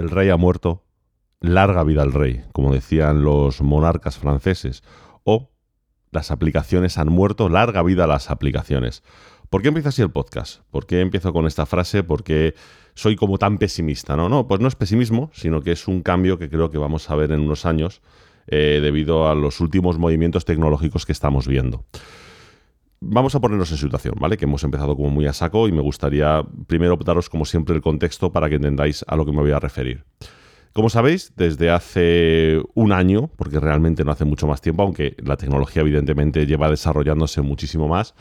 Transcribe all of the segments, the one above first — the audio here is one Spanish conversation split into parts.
el rey ha muerto, larga vida al rey, como decían los monarcas franceses, o las aplicaciones han muerto, larga vida a las aplicaciones. ¿Por qué empieza así el podcast? ¿Por qué empiezo con esta frase? ¿Por qué soy como tan pesimista? No, no, pues no es pesimismo, sino que es un cambio que creo que vamos a ver en unos años eh, debido a los últimos movimientos tecnológicos que estamos viendo. Vamos a ponernos en situación, ¿vale? Que hemos empezado como muy a saco y me gustaría primero daros como siempre el contexto para que entendáis a lo que me voy a referir. Como sabéis, desde hace un año, porque realmente no hace mucho más tiempo, aunque la tecnología evidentemente lleva desarrollándose muchísimo más,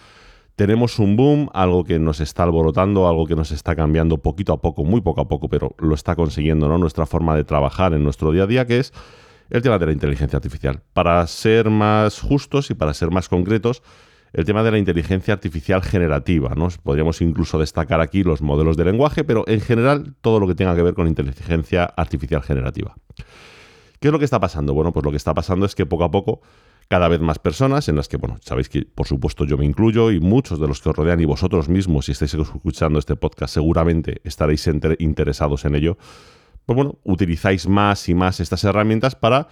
tenemos un boom, algo que nos está alborotando, algo que nos está cambiando poquito a poco, muy poco a poco, pero lo está consiguiendo, ¿no? Nuestra forma de trabajar en nuestro día a día, que es el tema de la inteligencia artificial. Para ser más justos y para ser más concretos, el tema de la inteligencia artificial generativa. ¿no? Podríamos incluso destacar aquí los modelos de lenguaje, pero en general todo lo que tenga que ver con inteligencia artificial generativa. ¿Qué es lo que está pasando? Bueno, pues lo que está pasando es que poco a poco cada vez más personas, en las que, bueno, sabéis que por supuesto yo me incluyo y muchos de los que os rodean y vosotros mismos, si estáis escuchando este podcast, seguramente estaréis interesados en ello, pues bueno, utilizáis más y más estas herramientas para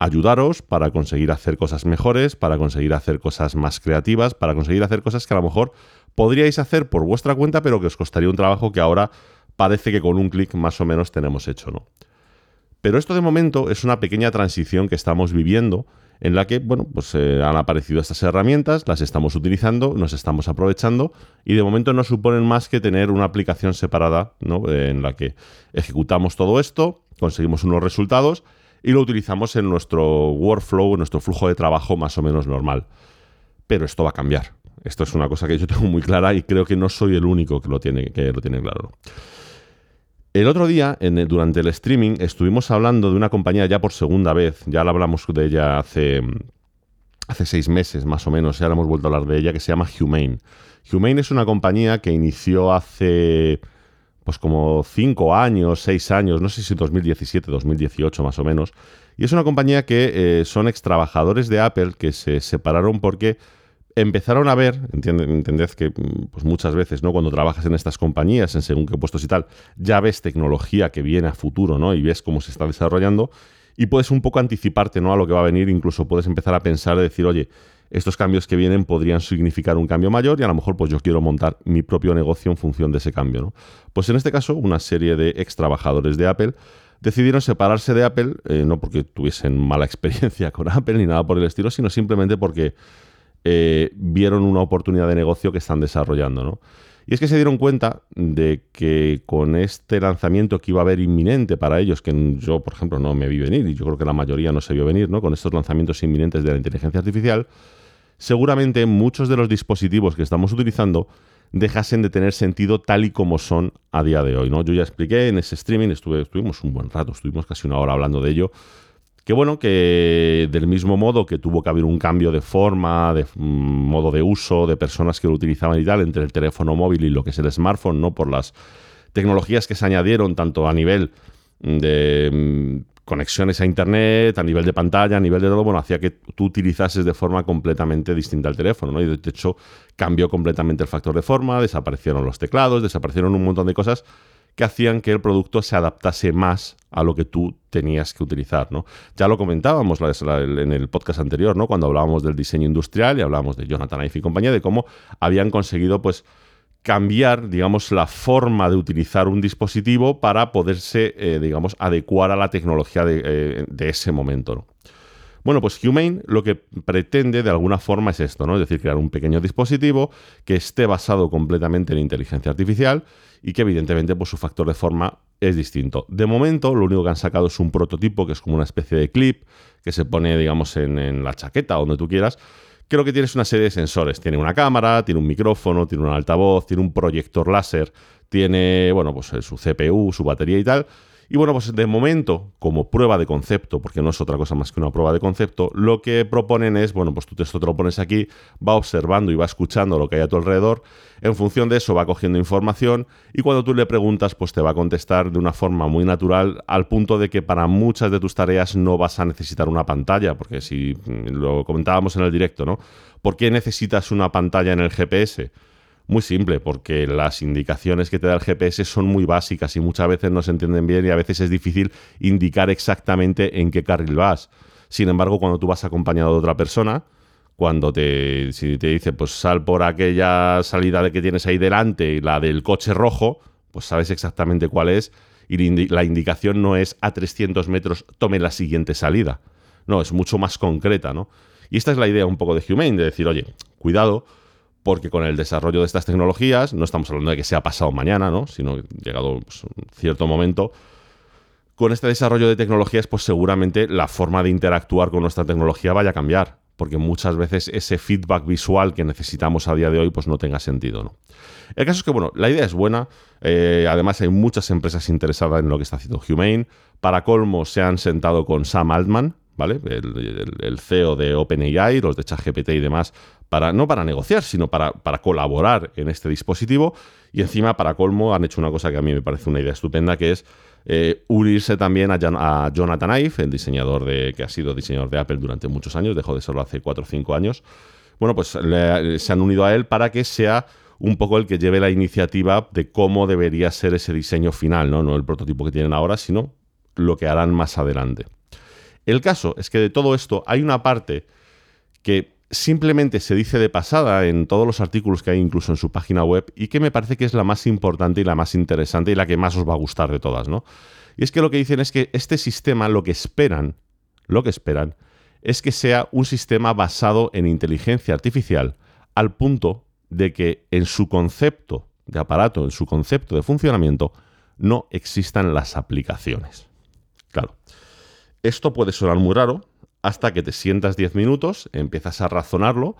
ayudaros, para conseguir hacer cosas mejores, para conseguir hacer cosas más creativas, para conseguir hacer cosas que a lo mejor podríais hacer por vuestra cuenta, pero que os costaría un trabajo que ahora parece que con un clic más o menos tenemos hecho, ¿no? Pero esto de momento es una pequeña transición que estamos viviendo en la que, bueno, pues eh, han aparecido estas herramientas, las estamos utilizando, nos estamos aprovechando y de momento no suponen más que tener una aplicación separada, ¿no? En la que ejecutamos todo esto, conseguimos unos resultados y lo utilizamos en nuestro workflow, en nuestro flujo de trabajo más o menos normal. Pero esto va a cambiar. Esto es una cosa que yo tengo muy clara y creo que no soy el único que lo tiene, que lo tiene claro. El otro día, durante el streaming, estuvimos hablando de una compañía ya por segunda vez, ya la hablamos de ella hace, hace seis meses más o menos, ya hemos vuelto a hablar de ella, que se llama Humane. Humane es una compañía que inició hace pues como cinco años, seis años, no sé si 2017, 2018 más o menos, y es una compañía que eh, son ex trabajadores de Apple que se separaron porque empezaron a ver, entended que mm, pues muchas veces, ¿no? Cuando trabajas en estas compañías, en según qué puestos y tal, ya ves tecnología que viene a futuro, ¿no? Y ves cómo se está desarrollando y puedes un poco anticiparte, ¿no? A lo que va a venir, incluso puedes empezar a pensar decir, oye, estos cambios que vienen podrían significar un cambio mayor y a lo mejor pues yo quiero montar mi propio negocio en función de ese cambio, ¿no? Pues en este caso, una serie de ex trabajadores de Apple decidieron separarse de Apple, eh, no porque tuviesen mala experiencia con Apple ni nada por el estilo, sino simplemente porque eh, vieron una oportunidad de negocio que están desarrollando, ¿no? Y es que se dieron cuenta de que con este lanzamiento que iba a haber inminente para ellos, que yo, por ejemplo, no me vi venir, y yo creo que la mayoría no se vio venir, ¿no? Con estos lanzamientos inminentes de la inteligencia artificial, seguramente muchos de los dispositivos que estamos utilizando dejasen de tener sentido tal y como son a día de hoy, ¿no? Yo ya expliqué en ese streaming, estuvimos un buen rato, estuvimos casi una hora hablando de ello, que bueno, que del mismo modo que tuvo que haber un cambio de forma, de mm, modo de uso, de personas que lo utilizaban y tal, entre el teléfono móvil y lo que es el smartphone, ¿no? Por las tecnologías que se añadieron, tanto a nivel de mm, conexiones a internet, a nivel de pantalla, a nivel de todo, bueno, hacía que tú utilizases de forma completamente distinta el teléfono, ¿no? Y de hecho cambió completamente el factor de forma, desaparecieron los teclados, desaparecieron un montón de cosas que hacían que el producto se adaptase más a lo que tú tenías que utilizar, ¿no? Ya lo comentábamos en el podcast anterior, ¿no? Cuando hablábamos del diseño industrial y hablábamos de Jonathan Ive y compañía, de cómo habían conseguido, pues, cambiar, digamos, la forma de utilizar un dispositivo para poderse, eh, digamos, adecuar a la tecnología de, eh, ese momento, ¿no? Bueno, pues Humane lo que pretende de alguna forma es esto, ¿no? Es decir, crear un pequeño dispositivo que esté basado completamente en inteligencia artificial y que evidentemente pues, su factor de forma es distinto. De momento, lo único que han sacado es un prototipo que es como una especie de clip que se pone, digamos, en, la chaqueta, donde tú quieras. Creo que tienes una serie de sensores. Tiene una cámara, tiene un micrófono, tiene un altavoz, tiene un proyector láser, tiene, bueno, pues su CPU, su batería y tal. Y bueno, pues de momento, como prueba de concepto, porque no es otra cosa más que una prueba de concepto, lo que proponen es, bueno, pues tú esto te lo pones aquí, va observando y va escuchando lo que hay a tu alrededor, en función de eso va cogiendo información y cuando tú le preguntas, pues te va a contestar de una forma muy natural, al punto de que para muchas de tus tareas no vas a necesitar una pantalla, porque si lo comentábamos en el directo, ¿no? ¿Por qué necesitas una pantalla en el GPS? Muy simple, porque las indicaciones que te da el GPS son muy básicas y muchas veces no se entienden bien y a veces es difícil indicar exactamente en qué carril vas. Sin embargo, cuando tú vas acompañado de otra persona, cuando te, si te dice, pues sal por aquella salida que tienes ahí delante, y la del coche rojo, pues sabes exactamente cuál es y la indicación no es a 300 metros, tome la siguiente salida. No, es mucho más concreta, ¿no? Y esta es la idea un poco de Humane, de decir, oye, cuidado, porque con el desarrollo de estas tecnologías, no estamos hablando de que sea pasado mañana, ¿no? sino llegado pues, un cierto momento, con este desarrollo de tecnologías, pues seguramente la forma de interactuar con nuestra tecnología vaya a cambiar, porque muchas veces ese feedback visual que necesitamos a día de hoy, pues no tenga sentido. ¿no? El caso es que, bueno, la idea es buena, eh, además hay muchas empresas interesadas en lo que está haciendo Humane, para colmo se han sentado con Sam Altman, ¿vale? El, CEO de OpenAI, los de ChatGPT y demás, para, no para negociar, sino para, colaborar en este dispositivo. Y encima, para colmo, han hecho una cosa que a mí me parece una idea estupenda, que es eh, unirse también a, Jonathan Ive, el diseñador de, que ha sido diseñador de Apple durante muchos años, dejó de serlo hace 4 o 5 años. Bueno, pues se han unido a él para que sea un poco el que lleve la iniciativa de cómo debería ser ese diseño final, ¿no? No el prototipo que tienen ahora, sino lo que harán más adelante. El caso es que de todo esto hay una parte que simplemente se dice de pasada en todos los artículos que hay incluso en su página web y que me parece que es la más importante y la más interesante y la que más os va a gustar de todas, ¿no? Y es que lo que dicen es que este sistema lo que esperan, lo que esperan es que sea un sistema basado en inteligencia artificial al punto de que en su concepto de aparato, en su concepto de funcionamiento, no existan las aplicaciones. Claro, esto puede sonar muy raro hasta que te sientas 10 minutos, empiezas a razonarlo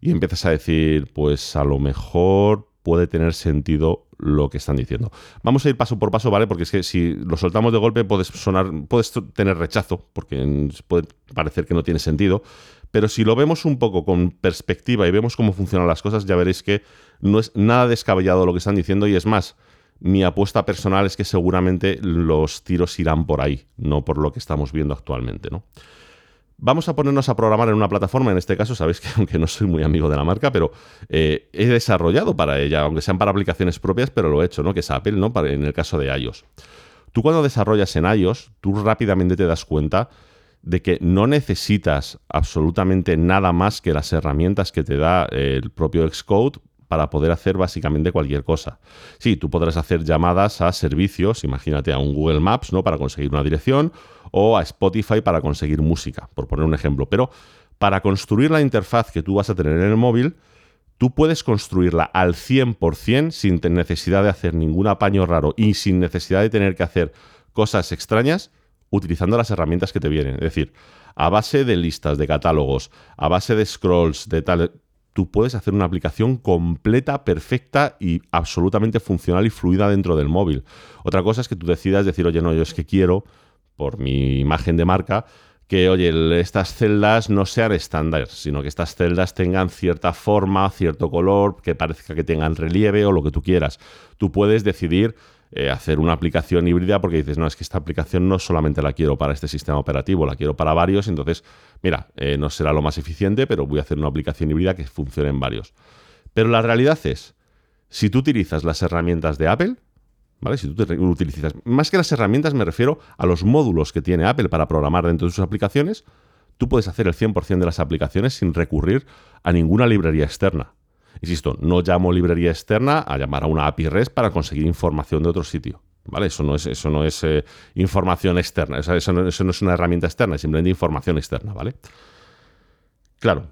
y empiezas a decir, pues a lo mejor puede tener sentido lo que están diciendo. Vamos a ir paso por paso, ¿vale? Porque es que si lo soltamos de golpe puedes sonar, puedes tener rechazo, porque puede parecer que no tiene sentido. Pero si lo vemos un poco con perspectiva y vemos cómo funcionan las cosas, ya veréis que no es nada descabellado lo que están diciendo y es más, mi apuesta personal es que seguramente los tiros irán por ahí, no por lo que estamos viendo actualmente, ¿no? Vamos a ponernos a programar en una plataforma, en este caso sabéis que aunque no soy muy amigo de la marca, pero eh, he desarrollado para ella, aunque sean para aplicaciones propias, pero lo he hecho, ¿no? Que es Apple, ¿no? en el caso de iOS. Tú cuando desarrollas en iOS, tú rápidamente te das cuenta de que no necesitas absolutamente nada más que las herramientas que te da el propio Xcode para poder hacer básicamente cualquier cosa. Sí, tú podrás hacer llamadas a servicios, imagínate a un Google Maps, ¿no? Para conseguir una dirección, o a Spotify para conseguir música, por poner un ejemplo. Pero para construir la interfaz que tú vas a tener en el móvil, tú puedes construirla al 100% sin necesidad de hacer ningún apaño raro y sin necesidad de tener que hacer cosas extrañas utilizando las herramientas que te vienen. Es decir, a base de listas, de catálogos, a base de scrolls, de tal, tú puedes hacer una aplicación completa, perfecta y absolutamente funcional y fluida dentro del móvil. Otra cosa es que tú decidas decir, oye, no, yo es que quiero, por mi imagen de marca, que, oye, estas celdas no sean estándar, sino que estas celdas tengan cierta forma, cierto color, que parezca que tengan relieve o lo que tú quieras. Tú puedes decidir eh, hacer una aplicación híbrida porque dices, no, es que esta aplicación no solamente la quiero para este sistema operativo, la quiero para varios, entonces, mira, eh, no será lo más eficiente, pero voy a hacer una aplicación híbrida que funcione en varios. Pero la realidad es, si tú utilizas las herramientas de Apple, ¿vale? Si tú utilizas, más que las herramientas me refiero a los módulos que tiene Apple para programar dentro de sus aplicaciones, tú puedes hacer el 100% de las aplicaciones sin recurrir a ninguna librería externa. Insisto, no llamo librería externa a llamar a una API REST para conseguir información de otro sitio. ¿Vale? Eso no es, eso no es eh, información externa, eso, no, eso no es una herramienta externa, es simplemente información externa, ¿vale? Claro,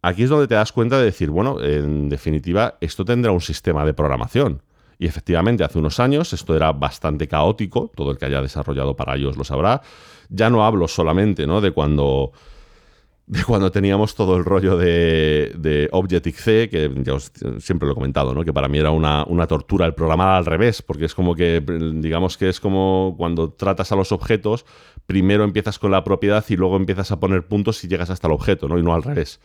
aquí es donde te das cuenta de decir, bueno, en definitiva, esto tendrá un sistema de programación. Y efectivamente, hace unos años esto era bastante caótico, todo el que haya desarrollado para ellos lo sabrá. Ya no hablo solamente ¿no? de cuando de cuando teníamos todo el rollo de, de Objective-C, que ya siempre lo he comentado, ¿no? que para mí era una, tortura el programar al revés, porque es como que, digamos que es como cuando tratas a los objetos, primero empiezas con la propiedad y luego empiezas a poner puntos y llegas hasta el objeto, ¿no? y no al revés.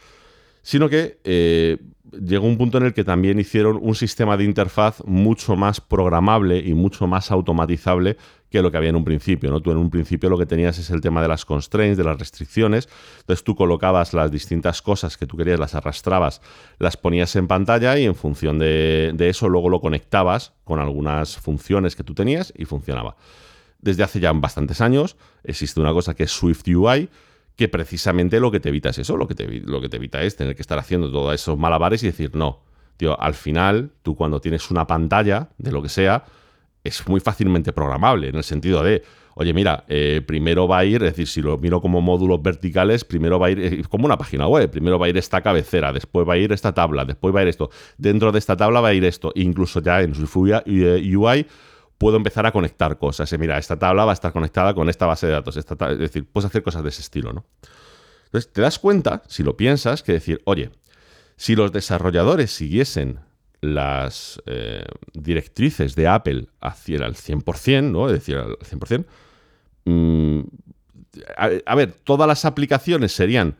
Sino que eh, llegó un punto en el que también hicieron un sistema de interfaz mucho más programable y mucho más automatizable que lo que había en un principio. ¿no? Tú en un principio lo que tenías es el tema de las constraints, de las restricciones. Entonces tú colocabas las distintas cosas que tú querías, las arrastrabas, las ponías en pantalla y en función de, de eso luego lo conectabas con algunas funciones que tú tenías y funcionaba. Desde hace ya bastantes años existe una cosa que es Swift UI, que precisamente lo que te evita es eso, lo que te, lo que te evita es tener que estar haciendo todos esos malabares y decir, no, tío, al final tú cuando tienes una pantalla de lo que sea, es muy fácilmente programable, en el sentido de, oye, mira, eh, primero va a ir, es decir, si lo miro como módulos verticales, primero va a ir, eh, como una página web, primero va a ir esta cabecera, después va a ir esta tabla, después va a ir esto, dentro de esta tabla va a ir esto, incluso ya en su UI puedo empezar a conectar cosas. mira, esta tabla va a estar conectada con esta base de datos. es decir, puedes hacer cosas de ese estilo, ¿no? Entonces, te das cuenta, si lo piensas, que decir, oye, si los desarrolladores siguiesen las eh, directrices de Apple hacia el 100%, ¿no? Es decir, al 100%, mm, a ver, todas las aplicaciones serían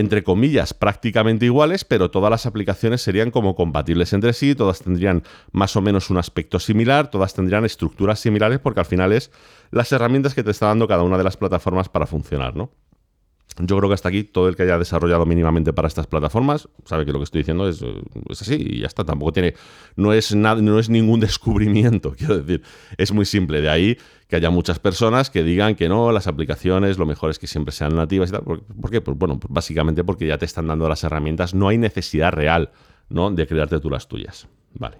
entre comillas, prácticamente iguales, pero todas las aplicaciones serían como compatibles entre sí, todas tendrían más o menos un aspecto similar, todas tendrían estructuras similares, porque al final es las herramientas que te está dando cada una de las plataformas para funcionar, ¿no? Yo creo que hasta aquí todo el que haya desarrollado mínimamente para estas plataformas sabe que lo que estoy diciendo es, así y ya está. Tampoco tiene, no es nada, no es ningún descubrimiento, quiero decir. Es muy simple. De ahí que haya muchas personas que digan que no, las aplicaciones lo mejor es que siempre sean nativas y tal. ¿Por, qué? Pues bueno, pues básicamente porque ya te están dando las herramientas. No hay necesidad real, ¿no? De crearte tú las tuyas. Vale.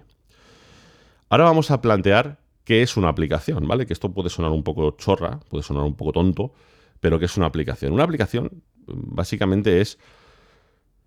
Ahora vamos a plantear qué es una aplicación, ¿vale? Que esto puede sonar un poco chorra, puede sonar un poco tonto pero ¿qué es una aplicación? Una aplicación básicamente es,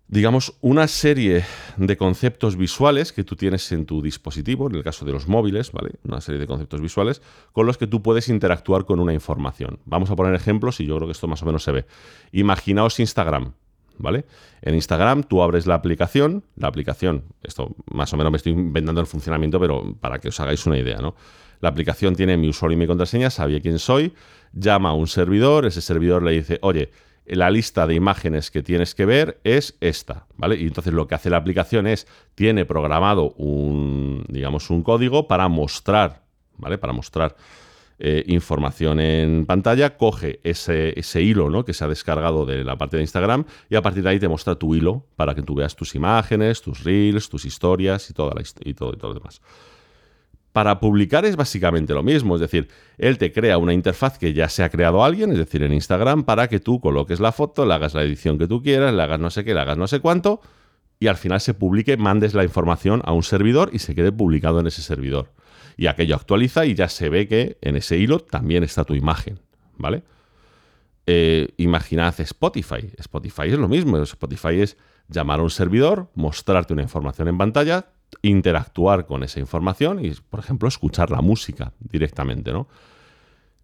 digamos, una serie de conceptos visuales que tú tienes en tu dispositivo, en el caso de los móviles, ¿vale? Una serie de conceptos visuales con los que tú puedes interactuar con una información. Vamos a poner ejemplos y yo creo que esto más o menos se ve. Imaginaos Instagram, ¿vale? En Instagram tú abres la aplicación, la aplicación, esto más o menos me estoy inventando el funcionamiento, pero para que os hagáis una idea, ¿no? La aplicación tiene mi usuario y mi contraseña, sabía quién soy, llama a un servidor, ese servidor le dice, oye, la lista de imágenes que tienes que ver es esta, ¿vale? Y entonces lo que hace la aplicación es, tiene programado un, digamos, un código para mostrar, ¿vale? Para mostrar eh, información en pantalla, coge ese, ese hilo, ¿no? Que se ha descargado de la parte de Instagram y a partir de ahí te muestra tu hilo para que tú veas tus imágenes, tus reels, tus historias y, toda la, y, todo, y todo lo demás. Para publicar es básicamente lo mismo, es decir, él te crea una interfaz que ya se ha creado alguien, es decir, en Instagram, para que tú coloques la foto, le hagas la edición que tú quieras, le hagas no sé qué, le hagas no sé cuánto, y al final se publique, mandes la información a un servidor y se quede publicado en ese servidor. Y aquello actualiza y ya se ve que en ese hilo también está tu imagen, ¿vale? Eh, imaginad Spotify. Spotify es lo mismo. Spotify es llamar a un servidor, mostrarte una información en pantalla, interactuar con esa información y, por ejemplo, escuchar la música directamente, ¿no?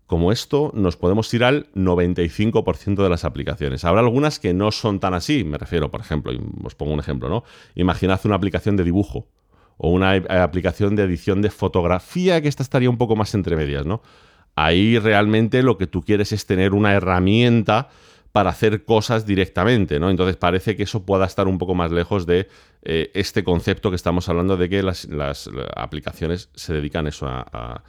Como esto, nos podemos ir al 95% de las aplicaciones. Habrá algunas que no son tan así, me refiero, por ejemplo, os pongo un ejemplo, ¿no? Imaginad una aplicación de dibujo o una aplicación de edición de fotografía, que esta estaría un poco más entre medias, ¿no? Ahí realmente lo que tú quieres es tener una herramienta para hacer cosas directamente, ¿no? Entonces parece que eso pueda estar un poco más lejos de eh, este concepto que estamos hablando de que las, aplicaciones se dedican eso a,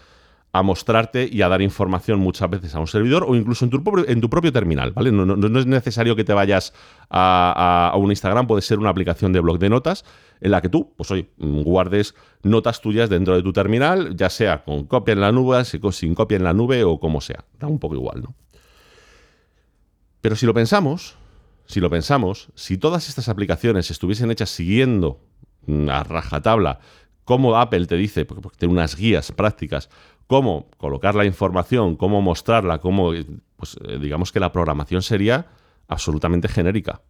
mostrarte y a dar información muchas veces a un servidor o incluso en tu, propio terminal, ¿vale? No, es necesario que te vayas a, un Instagram, puede ser una aplicación de blog de notas en la que tú, pues hoy, guardes notas tuyas dentro de tu terminal, ya sea con copia en la nube, sin copia en la nube o como sea. Da un poco igual, ¿no? Pero si lo pensamos, si lo pensamos, si todas estas aplicaciones estuviesen hechas siguiendo a rajatabla cómo Apple te dice, porque tiene unas guías prácticas, cómo colocar la información, cómo mostrarla, cómo, pues eh, digamos que la programación sería absolutamente genérica.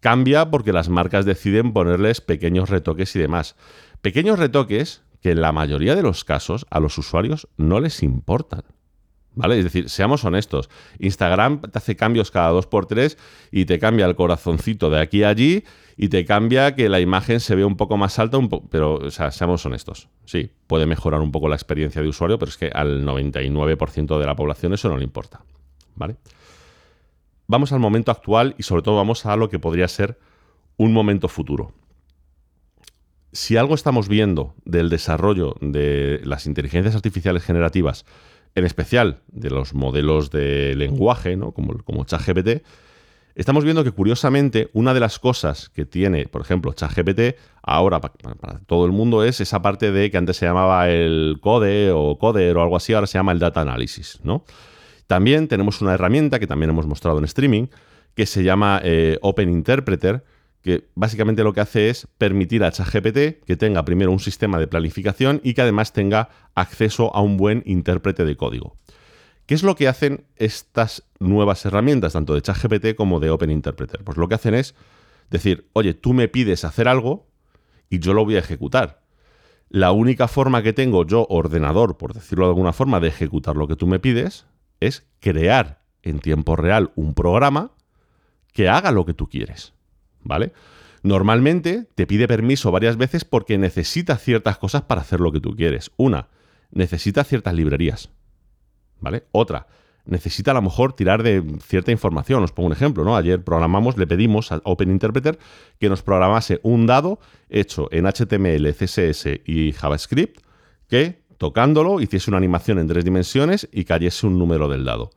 Cambia porque las marcas deciden ponerles pequeños retoques y demás. Pequeños retoques que en la mayoría de los casos a los usuarios no les importan. ¿Vale? Es decir, seamos honestos. Instagram te hace cambios cada dos por tres y te cambia el corazoncito de aquí a allí y te cambia que la imagen se vea un poco más alta, un pero, o sea, seamos honestos. Sí, puede mejorar un poco la experiencia de usuario, pero es que al 99% de la población eso no le importa. ¿Vale? Vamos al momento actual y sobre todo vamos a lo que podría ser un momento futuro. Si algo estamos viendo del desarrollo de las inteligencias artificiales generativas, en especial de los modelos de lenguaje, ¿no? como, como ChatGPT, estamos viendo que curiosamente una de las cosas que tiene, por ejemplo, ChatGPT, ahora para, todo el mundo es esa parte de que antes se llamaba el code o coder o algo así, ahora se llama el data analysis, ¿no? También tenemos una herramienta que también hemos mostrado en streaming, que se llama eh, Open Interpreter, que básicamente lo que hace es permitir a ChatGPT que tenga primero un sistema de planificación y que además tenga acceso a un buen intérprete de código. ¿Qué es lo que hacen estas nuevas herramientas, tanto de ChatGPT como de Open Interpreter? Pues lo que hacen es decir, oye, tú me pides hacer algo y yo lo voy a ejecutar. La única forma que tengo yo, ordenador, por decirlo de alguna forma, de ejecutar lo que tú me pides, es crear en tiempo real un programa que haga lo que tú quieres. ¿Vale? Normalmente te pide permiso varias veces porque necesita ciertas cosas para hacer lo que tú quieres. Una, necesita ciertas librerías, ¿vale? Otra, necesita a lo mejor tirar de cierta información. Os pongo un ejemplo, ¿no? Ayer programamos, le pedimos a Open Interpreter que nos programase un dado hecho en HTML, CSS y JavaScript que tocándolo hiciese una animación en tres dimensiones y cayese un número del dado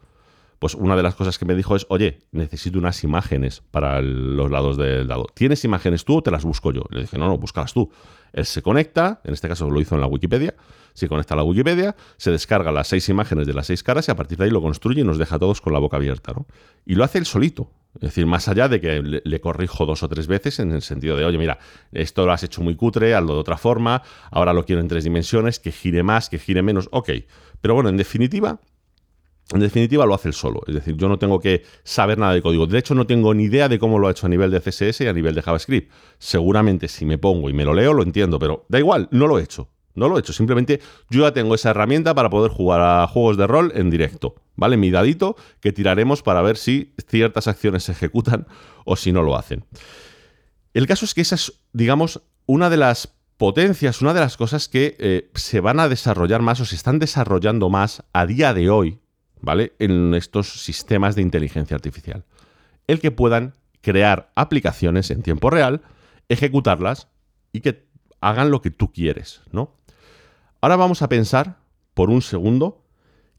pues una de las cosas que me dijo es, oye, necesito unas imágenes para los lados del dado. ¿Tienes imágenes tú o te las busco yo? Le dije, no, no, búscalas tú. Él se conecta, en este caso lo hizo en la Wikipedia, se conecta a la Wikipedia, se descarga las seis imágenes de las seis caras y a partir de ahí lo construye y nos deja a todos con la boca abierta. ¿no? Y lo hace él solito. Es decir, más allá de que le, corrijo dos o tres veces en el sentido de, oye, mira, esto lo has hecho muy cutre, hazlo de otra forma, ahora lo quiero en tres dimensiones, que gire más, que gire menos, ok. Pero bueno, en definitiva, en definitiva, lo hace él solo. Es decir, yo no tengo que saber nada de código. De hecho, no tengo ni idea de cómo lo ha hecho a nivel de CSS y a nivel de JavaScript. Seguramente si me pongo y me lo leo, lo entiendo, pero da igual, no lo he hecho. No lo he hecho. Simplemente yo ya tengo esa herramienta para poder jugar a juegos de rol en directo. ¿Vale? Mi dadito que tiraremos para ver si ciertas acciones se ejecutan o si no lo hacen. El caso es que esa es, digamos, una de las potencias, una de las cosas que eh, se van a desarrollar más o se están desarrollando más a día de hoy ¿vale? En estos sistemas de inteligencia artificial. El que puedan crear aplicaciones en tiempo real, ejecutarlas y que hagan lo que tú quieres, ¿no? Ahora vamos a pensar por un segundo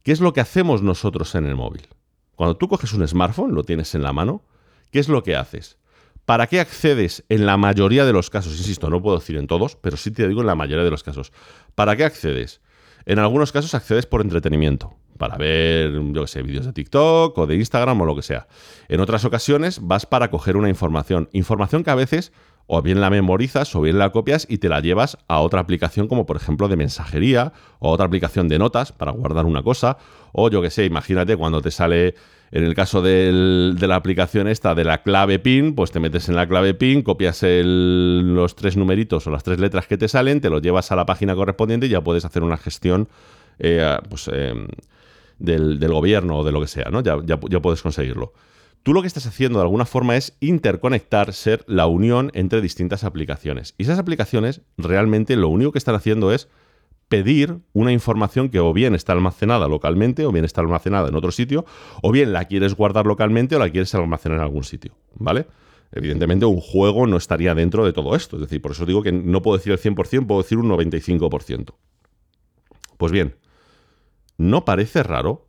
qué es lo que hacemos nosotros en el móvil. Cuando tú coges un smartphone, lo tienes en la mano, ¿qué es lo que haces? ¿Para qué accedes en la mayoría de los casos? Insisto, no puedo decir en todos, pero sí te digo en la mayoría de los casos. ¿Para qué accedes? En algunos casos accedes por entretenimiento para ver, yo qué sé, vídeos de TikTok o de Instagram o lo que sea. En otras ocasiones vas para coger una información. Información que a veces o bien la memorizas o bien la copias y te la llevas a otra aplicación como por ejemplo de mensajería o otra aplicación de notas para guardar una cosa o yo qué sé, imagínate cuando te sale en el caso de la aplicación esta de la clave PIN, pues te metes en la clave PIN, copias los tres numeritos o las tres letras que te salen, te los llevas a la página correspondiente y ya puedes hacer una gestión eh, pues, em, del, gobierno o de lo que sea, ¿no? Ya, ya, puedes conseguirlo. Tú lo que estás haciendo de alguna forma es interconectar, ser la unión entre distintas aplicaciones. Y esas aplicaciones realmente lo único que están haciendo es pedir una información que o bien está almacenada localmente o bien está almacenada en otro sitio, o bien la quieres guardar localmente o la quieres almacenar en algún sitio, ¿vale? Evidentemente un juego no estaría dentro de todo esto, es decir, por eso digo que no puedo decir el 100%, puedo decir un 95%. Pues bien, ¿no parece raro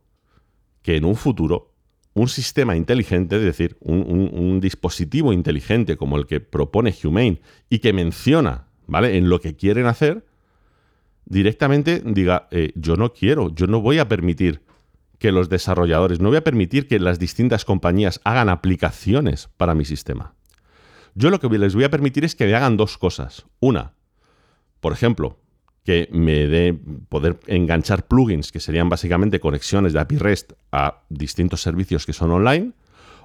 que en un futuro un sistema inteligente, es decir, un, dispositivo inteligente como el que propone Humane y que menciona, ¿vale?, en lo que quieren hacer, directamente diga, eh, yo no quiero, yo no voy a permitir que los desarrolladores, no voy a permitir que las distintas compañías hagan aplicaciones para mi sistema. Yo lo que les voy a permitir es que me hagan dos cosas. Una, por ejemplo, que me dé poder enganchar plugins, que serían básicamente conexiones de API REST a distintos servicios que son online.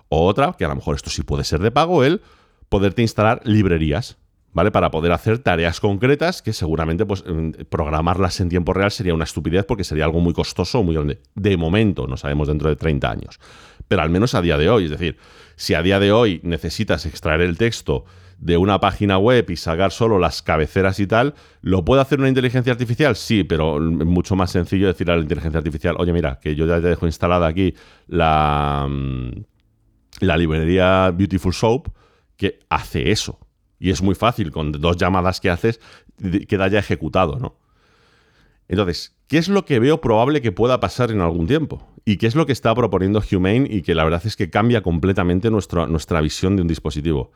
O otra, que a lo mejor esto sí puede ser de pago, el poderte instalar librerías, ¿vale? Para poder hacer tareas concretas que seguramente pues, programarlas en tiempo real sería una estupidez porque sería algo muy costoso, muy grande. De momento, no sabemos dentro de 30 años. Pero al menos a día de hoy, es decir, si a día de hoy necesitas extraer el texto de una página web y sacar solo las cabeceras y tal, ¿lo puede hacer una inteligencia artificial? Sí, pero es mucho más sencillo decir a la inteligencia artificial, oye, mira, que yo ya te dejo instalada aquí la, mm, la librería Beautiful Soap, que hace eso. Y es muy fácil, con dos llamadas que haces, queda ya ejecutado, ¿no? Entonces, ¿qué es lo que veo probable que pueda pasar en algún tiempo? ¿Y qué es lo que está proponiendo Humane y que la verdad es que cambia completamente nuestra visión de un dispositivo?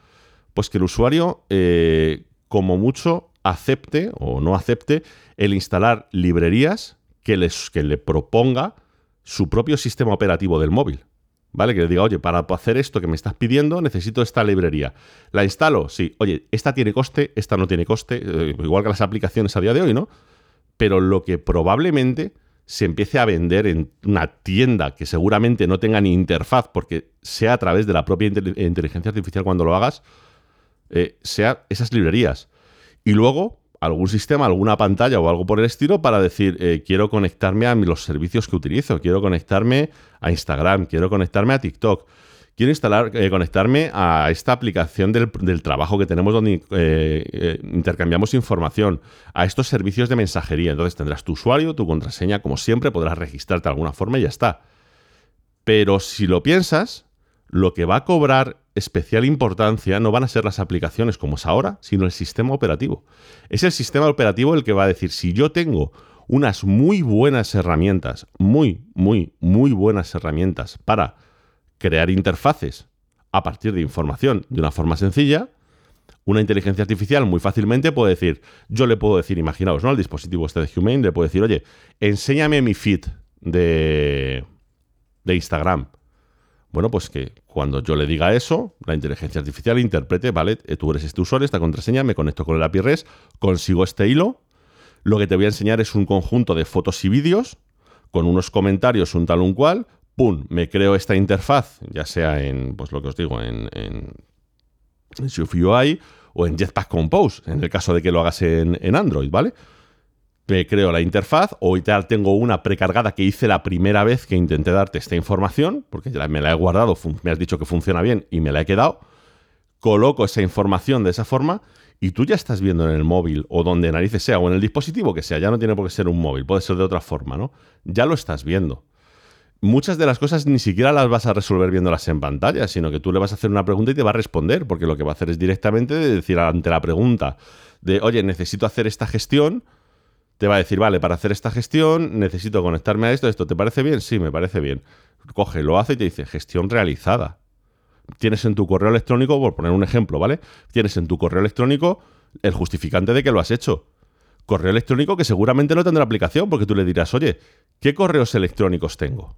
Pues que el usuario, eh, como mucho, acepte o no acepte el instalar librerías que, les, que le proponga su propio sistema operativo del móvil. ¿Vale? Que le diga, oye, para hacer esto que me estás pidiendo, necesito esta librería. ¿La instalo? Sí. Oye, esta tiene coste, esta no tiene coste, eh, igual que las aplicaciones a día de hoy, ¿no? Pero lo que probablemente se empiece a vender en una tienda que seguramente no tenga ni interfaz, porque sea a través de la propia inteligencia artificial cuando lo hagas, eh, sea esas librerías. Y luego, algún sistema, alguna pantalla o algo por el estilo para decir, eh, quiero conectarme a los servicios que utilizo, quiero conectarme a Instagram, quiero conectarme a TikTok, quiero instalar, eh, conectarme a esta aplicación del, trabajo que tenemos donde intercambiamos información, a estos servicios de mensajería. Entonces tendrás tu usuario, tu contraseña, como siempre, podrás registrarte de alguna forma y ya está. Pero si lo piensas, lo que va a cobrar especial importancia no van a ser las aplicaciones como es ahora, sino el sistema operativo. Es el sistema operativo el que va a decir, si yo tengo unas muy buenas herramientas, muy, muy, muy buenas herramientas para crear interfaces a partir de información de una forma sencilla, una inteligencia artificial muy fácilmente puede decir, yo le puedo decir, imaginaos, ¿no? Al dispositivo este de Humane le puedo decir, oye, enséñame mi feed de, de Instagram bueno, pues que cuando yo le diga eso, la inteligencia artificial interprete, vale, eh, tú eres este usuario, esta contraseña, me conecto con el API REST, consigo este hilo, lo que te voy a enseñar es un conjunto de fotos y vídeos con unos comentarios, un tal un cual, pum, me creo esta interfaz, ya sea en, pues lo que os digo, en, en, o en Jetpack Compose, en el caso de que lo hagas en Android, ¿vale? Me creo la interfaz, o ya tengo una precargada que hice la primera vez que intenté darte esta información, porque ya me la he guardado, me has dicho que funciona bien y me la he quedado, coloco esa información de esa forma y tú ya estás viendo en el móvil o donde narices sea o en el dispositivo que sea, ya no tiene por qué ser un móvil, puede ser de otra forma, ¿no? Ya lo estás viendo. Muchas de las cosas ni siquiera las vas a resolver viéndolas en pantalla, sino que tú le vas a hacer una pregunta y te va a responder, porque lo que va a hacer es directamente decir ante la pregunta de, oye, necesito hacer esta gestión, te va a decir, vale, para hacer esta gestión necesito conectarme a esto, esto, ¿te parece bien? Sí, me parece bien. Coge, lo hace y te dice, gestión realizada. Tienes en tu correo electrónico, por poner un ejemplo, ¿vale? Tienes en tu correo electrónico el justificante de que lo has hecho. Correo electrónico que seguramente no tendrá aplicación porque tú le dirás, oye, ¿qué correos electrónicos tengo?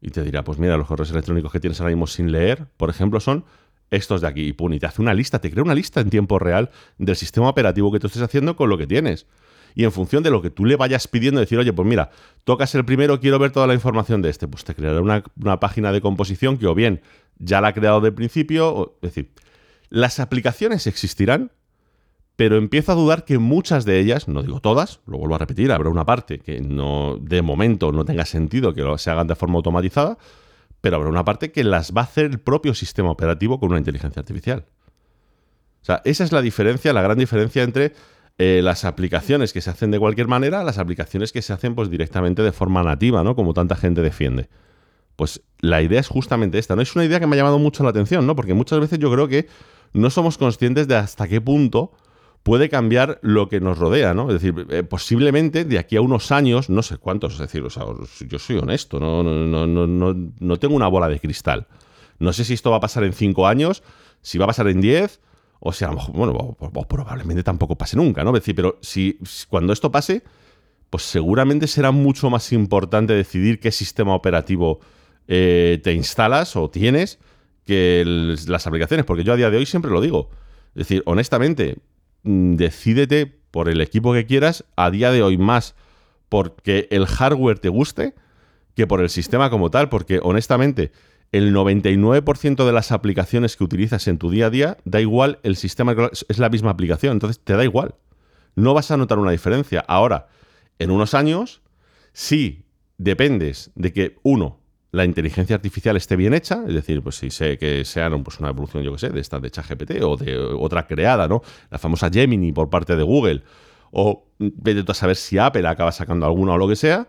Y te dirá, pues mira, los correos electrónicos que tienes ahora mismo sin leer, por ejemplo, son estos de aquí. Y pum, y te hace una lista, te crea una lista en tiempo real del sistema operativo que tú estés haciendo con lo que tienes y en función de lo que tú le vayas pidiendo, decir, oye, pues mira, tocas el primero, quiero ver toda la información de este, pues te creará una, página de composición que o bien ya la ha creado de principio, es decir, las aplicaciones existirán, pero empiezo a dudar que muchas de ellas, no digo todas, lo vuelvo a repetir, habrá una parte que no de momento no tenga sentido que se hagan de forma automatizada, pero habrá una parte que las va a hacer el propio sistema operativo con una inteligencia artificial. O sea, esa es la diferencia, la gran diferencia entre eh, las aplicaciones que se hacen de cualquier manera, las aplicaciones que se hacen pues directamente de forma nativa, ¿no? Como tanta gente defiende. Pues la idea es justamente esta, ¿no? Es una idea que me ha llamado mucho la atención, ¿no? Porque muchas veces yo creo que no somos conscientes de hasta qué punto puede cambiar lo que nos rodea, ¿no? Es decir, eh, posiblemente de aquí a unos años, no sé cuántos, es decir, o sea, yo soy honesto, no, no, no, no, no tengo una bola de cristal. No sé si esto va a pasar en cinco años, si va a pasar en diez, o sea, bueno, probablemente tampoco pase nunca, ¿no? decir, pero si, cuando esto pase, pues seguramente será mucho más importante decidir qué sistema operativo eh, te instalas o tienes que las aplicaciones, porque yo a día de hoy siempre lo digo. Es decir, honestamente, mm, decídete por el equipo que quieras, a día de hoy más porque el hardware te guste que por el sistema como tal, porque honestamente el 99% de las aplicaciones que utilizas en tu día a día, da igual el sistema, es la misma aplicación, entonces te da igual. No vas a notar una diferencia. Ahora, en unos años, sí dependes de que, uno, la inteligencia artificial esté bien hecha, es decir, pues si sé que sea pues, una evolución, yo que sé, de esta de ChatGPT o de otra creada, ¿no? La famosa Gemini por parte de Google, o vete a saber si Apple acaba sacando alguna o lo que sea.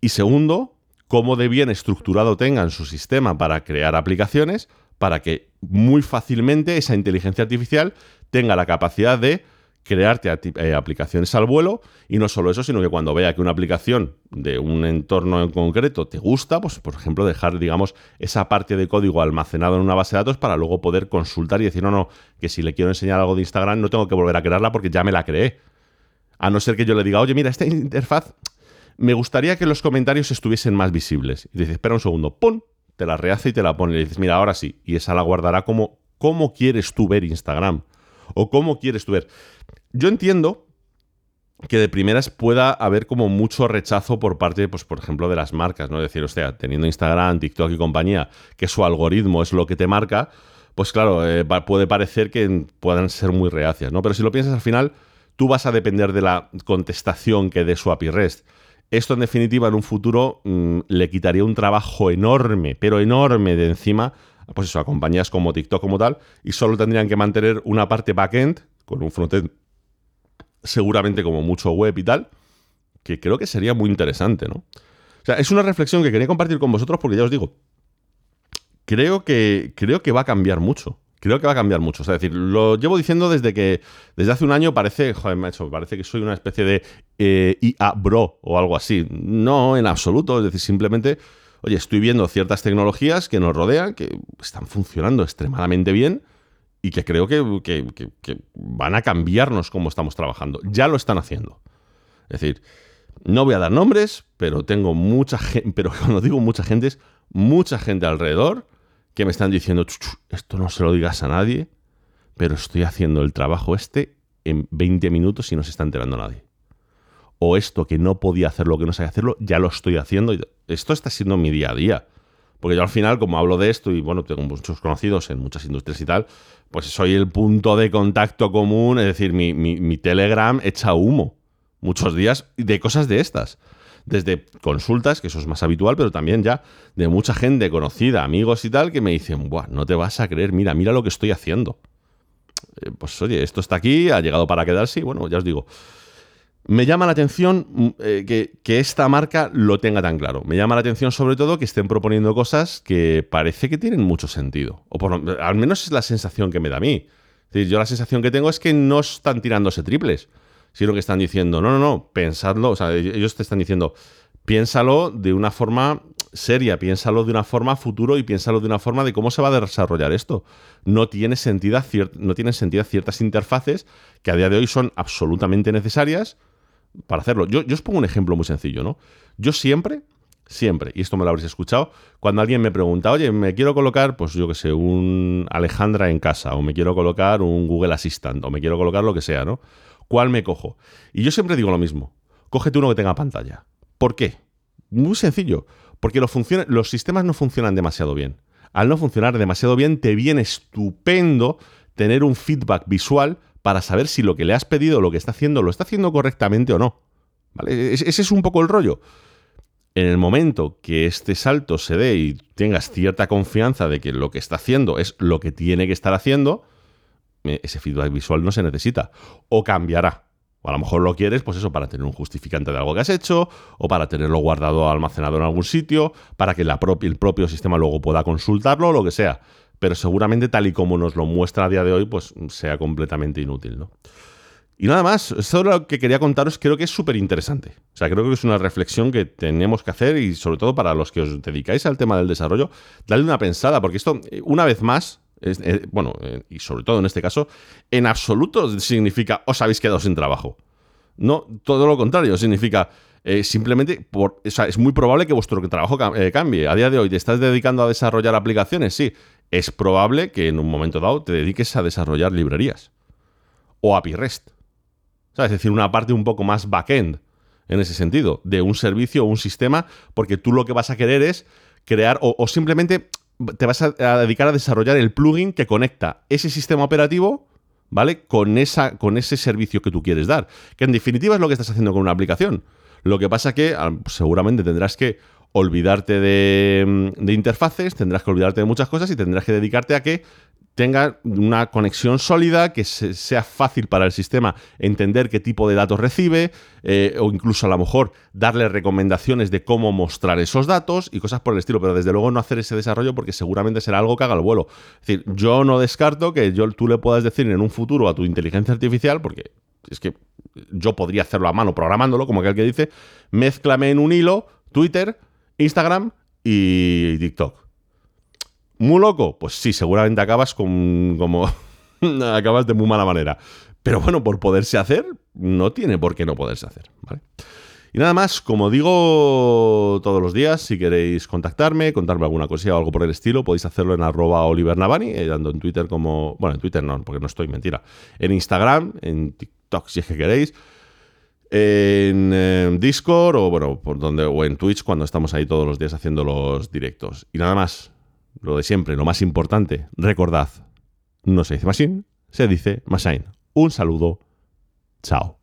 Y segundo, cómo de bien estructurado tengan su sistema para crear aplicaciones para que muy fácilmente esa inteligencia artificial tenga la capacidad de crearte eh, aplicaciones al vuelo y no solo eso, sino que cuando vea que una aplicación de un entorno en concreto te gusta, pues por ejemplo dejar, digamos, esa parte de código almacenado en una base de datos para luego poder consultar y decir, no, no, que si le quiero enseñar algo de Instagram no tengo que volver a crearla porque ya me la creé. A no ser que yo le diga, oye, mira, esta interfaz me gustaría que los comentarios estuviesen más visibles. Y dices, espera un segundo, ¡pum! Te la rehace y te la pone. Y dices, mira, ahora sí. Y esa la guardará como, ¿cómo quieres tú ver Instagram? O cómo quieres tú ver. Yo entiendo que de primeras pueda haber como mucho rechazo por parte, pues, por ejemplo, de las marcas, ¿no? Es decir, o sea, teniendo Instagram, TikTok y compañía, que su algoritmo es lo que te marca, pues claro, eh, puede parecer que puedan ser muy reacias, ¿no? Pero si lo piensas al final, tú vas a depender de la contestación que dé su API REST. Esto, en definitiva, en un futuro mm, le quitaría un trabajo enorme, pero enorme de encima, pues eso, a compañías como TikTok como tal, y solo tendrían que mantener una parte backend con un frontend seguramente como mucho web y tal, que creo que sería muy interesante, ¿no? O sea, es una reflexión que quería compartir con vosotros porque ya os digo, creo que, creo que va a cambiar mucho. Creo que va a cambiar mucho. es decir, lo llevo diciendo desde que desde hace un año parece, joder, macho, parece que soy una especie de eh, IA bro o algo así. No, en absoluto. Es decir, simplemente, oye, estoy viendo ciertas tecnologías que nos rodean, que están funcionando extremadamente bien y que creo que, van a cambiarnos cómo estamos trabajando. Ya lo están haciendo. Es decir, no voy a dar nombres, pero tengo mucha gente, pero cuando digo mucha gente es mucha gente alrededor que me están diciendo, esto no se lo digas a nadie, pero estoy haciendo el trabajo este en 20 minutos y no se está enterando nadie. O esto que no podía hacerlo, que no sabía hacerlo, ya lo estoy haciendo. Esto está siendo mi día a día. Porque yo al final, como hablo de esto y bueno, tengo muchos conocidos en muchas industrias y tal, pues soy el punto de contacto común, es decir, mi, Telegram echa humo muchos días de cosas de estas. Desde consultas, que eso es más habitual, pero también ya de mucha gente conocida, amigos y tal, que me dicen, Buah, no te vas a creer, mira, mira lo que estoy haciendo. Eh, pues oye, esto está aquí, ha llegado para quedarse y bueno, ya os digo, me llama la atención mm, eh, que, esta marca lo tenga tan claro. Me llama la atención sobre todo que estén proponiendo cosas que parece que tienen mucho sentido. O por, al menos es la sensación que me da a mí. yo la sensación que tengo es que no están tirándose triples, sino que están diciendo, no, no, no, pensadlo. O sea, ellos te están diciendo, piénsalo de una forma seria, piénsalo de una forma futuro y piénsalo de una forma de cómo se va a desarrollar esto. No tiene sentido, no tienen sentido ciertas interfaces que a día de hoy son absolutamente necesarias para hacerlo. Yo, os pongo un ejemplo muy sencillo, ¿no? Yo siempre, siempre, y esto me lo habréis escuchado, cuando alguien me pregunta, oye, me quiero colocar, pues yo que sé, un Alejandra en casa, o me quiero colocar un Google Assistant, o me quiero colocar lo que sea, ¿no? ¿Cuál me cojo? Y yo siempre digo lo mismo, cógete uno que tenga pantalla. ¿Por qué? Muy sencillo, porque los sistemas no funcionan demasiado bien. Al no funcionar demasiado bien, te viene estupendo tener un feedback visual para saber si lo que le has pedido, lo que está haciendo, lo está haciendo correctamente o no. ¿Vale? Ese es un poco el rollo. En el momento que este salto se dé y tengas cierta confianza de que lo que está haciendo es lo que tiene que estar haciendo, ese feedback visual no se necesita. O cambiará. O a lo mejor lo quieres, pues eso, para tener un justificante de algo que has hecho, o para tenerlo guardado almacenado en algún sitio, para que el propio sistema luego pueda consultarlo, o lo que sea pero seguramente tal y como nos lo muestra a día de hoy, pues sea completamente inútil, ¿no? Y nada más, esto es lo que quería contaros, creo que es súper interesante. O sea, creo que es una reflexión que tenemos que hacer y sobre todo para los que os dedicáis al tema del desarrollo, darle una pensada, porque esto, una vez más, eh, bueno, eh, y sobre todo en este caso, en absoluto significa os habéis quedado sin trabajo. No, todo lo contrario, significa eh, simplemente, o sea, es muy probable que vuestro trabajo cambie. A día de hoy, ¿te estás dedicando a desarrollar aplicaciones? Sí es probable que en un momento dado te dediques a desarrollar librerías o API REST. es decir, una parte un poco más backend en ese sentido, de un servicio o un sistema, porque tú lo que vas a querer es crear o, simplemente te vas a, dedicar a desarrollar el plugin que conecta ese sistema operativo, ¿vale? Con, esa, con ese servicio que tú quieres dar. Que en definitiva es lo que estás haciendo con una aplicación. Lo que pasa que ah, seguramente tendrás que olvidarte mm, de, interfaces, tendrás que olvidarte de muchas cosas y tendrás que dedicarte a que tenga una conexión sólida, que sea fácil para el sistema entender qué tipo de datos recibe, eh, o incluso a lo mejor darle recomendaciones de cómo mostrar esos datos y cosas por el estilo, pero desde luego no hacer ese desarrollo porque seguramente será algo que haga el vuelo. Es decir, yo no descarto que yo, tú le puedas decir en un futuro a tu inteligencia artificial, porque es que yo podría hacerlo a mano programándolo, como aquel que dice, mézclame en un hilo Twitter, Instagram y TikTok ¿Muy loco? Pues sí, seguramente acabas con. como. acabas de muy mala manera. Pero bueno, por poderse hacer, no tiene por qué no poderse hacer, ¿vale? Y nada más, como digo todos los días, si queréis contactarme, contarme alguna cosilla o algo por el estilo, podéis hacerlo en arroba Oliver Navani, eh, dando en Twitter como. Bueno, en Twitter no, porque no estoy, mentira. En Instagram, en TikTok, si es que queréis. En eh, Discord o bueno, por donde, o en Twitch cuando estamos ahí todos los días haciendo los directos. Y nada más, lo de siempre, lo más importante, recordad, no se dice machine, se dice machine. Un saludo, chao.